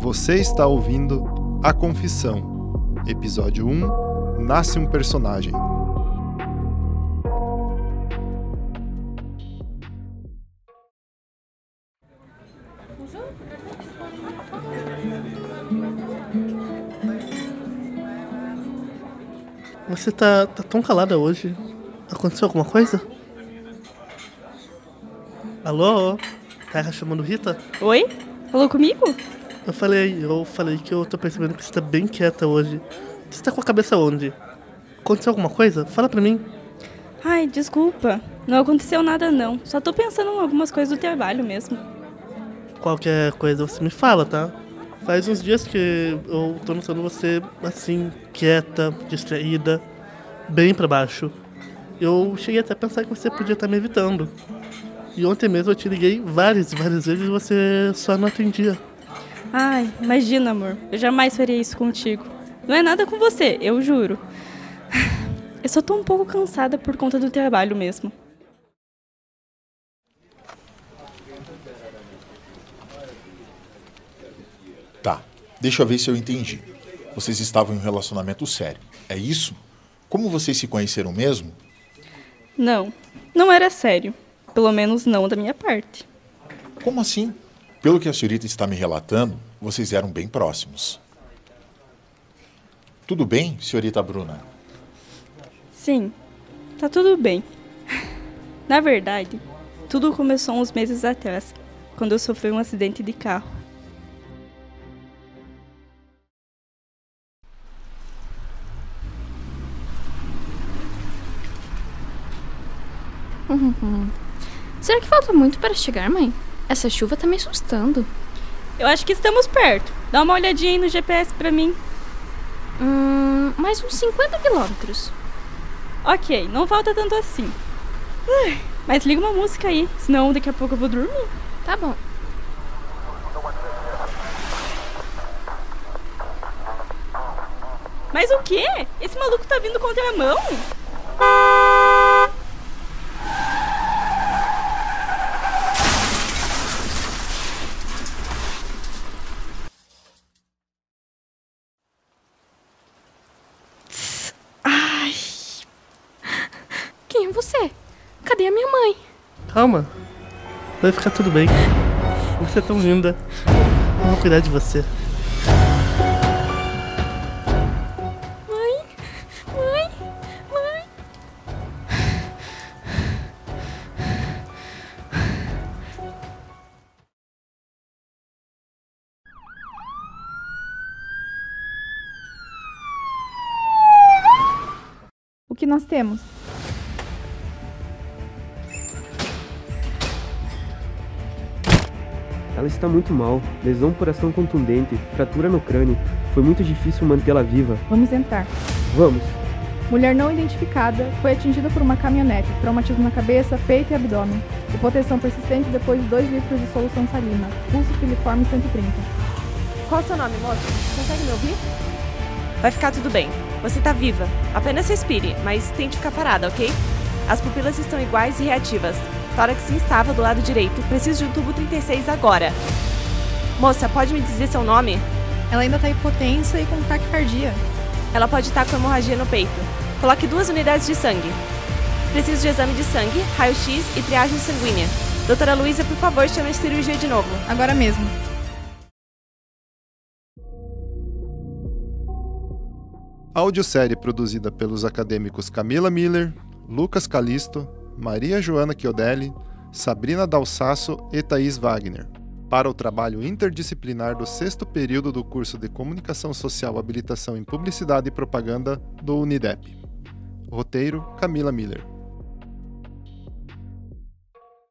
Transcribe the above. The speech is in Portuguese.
Você está ouvindo A Confissão, episódio 1 Nasce um Personagem. Você tá, tá tão calada hoje. Aconteceu alguma coisa? Alô? Tá chamando Rita? Oi? Falou comigo? Eu falei, eu falei que eu tô percebendo que você tá bem quieta hoje. Você tá com a cabeça onde? Aconteceu alguma coisa? Fala pra mim. Ai, desculpa. Não aconteceu nada não. Só tô pensando em algumas coisas do trabalho mesmo. Qualquer coisa você me fala, tá? Faz uns dias que eu tô notando você assim, quieta, distraída, bem pra baixo. Eu cheguei até a pensar que você podia estar me evitando. E ontem mesmo eu te liguei várias, várias vezes e você só não atendia. Ai, imagina, amor. Eu jamais faria isso contigo. Não é nada com você, eu juro. Eu só tô um pouco cansada por conta do trabalho mesmo. Tá, deixa eu ver se eu entendi. Vocês estavam em um relacionamento sério, é isso? Como vocês se conheceram mesmo? Não, não era sério. Pelo menos não da minha parte. Como assim? Pelo que a senhorita está me relatando, vocês eram bem próximos. Tudo bem, senhorita Bruna? Sim, tá tudo bem. Na verdade, tudo começou uns meses atrás, quando eu sofri um acidente de carro. Será que falta muito para chegar, mãe? Essa chuva tá me assustando. Eu acho que estamos perto. Dá uma olhadinha aí no GPS pra mim. Hum, mais uns 50 quilômetros. Ok, não falta tanto assim. Ai, Mas liga uma música aí, senão daqui a pouco eu vou dormir. Tá bom. Mas o quê? Esse maluco tá vindo contra a mão? Ai. É você? Cadê a minha mãe? Calma. Vai ficar tudo bem. Você é tão linda. Eu vou cuidar de você. Mãe? Mãe? Mãe? O que nós temos? Ela está muito mal, lesão por ação contundente, fratura no crânio. Foi muito difícil mantê-la viva. Vamos entrar. Vamos. Mulher não identificada foi atingida por uma caminhonete, traumatismo na cabeça, peito e abdômen. Hipotensão persistente depois de 2 litros de solução salina. Pulso filiforme 130. Qual o seu nome, moço? Consegue me ouvir? Vai ficar tudo bem. Você tá viva. Apenas respire, mas tente ficar parada, ok? As pupilas estão iguais e reativas. Tórax instável do lado direito. Preciso de um tubo 36 agora. Moça, pode me dizer seu nome? Ela ainda tá hipotensa e com taquicardia. Ela pode estar com hemorragia no peito. Coloque duas unidades de sangue. Preciso de exame de sangue, raio-x e triagem sanguínea. Doutora Luísa, por favor, chame a cirurgia de novo. Agora mesmo. Audiosérie produzida pelos acadêmicos Camila Miller, Lucas Calisto, Maria Joana Chiodelli, Sabrina Dalsasso e Thaís Wagner, para o trabalho interdisciplinar do sexto período do curso de Comunicação Social Habilitação em Publicidade e Propaganda do Unidep. Roteiro: Camila Miller.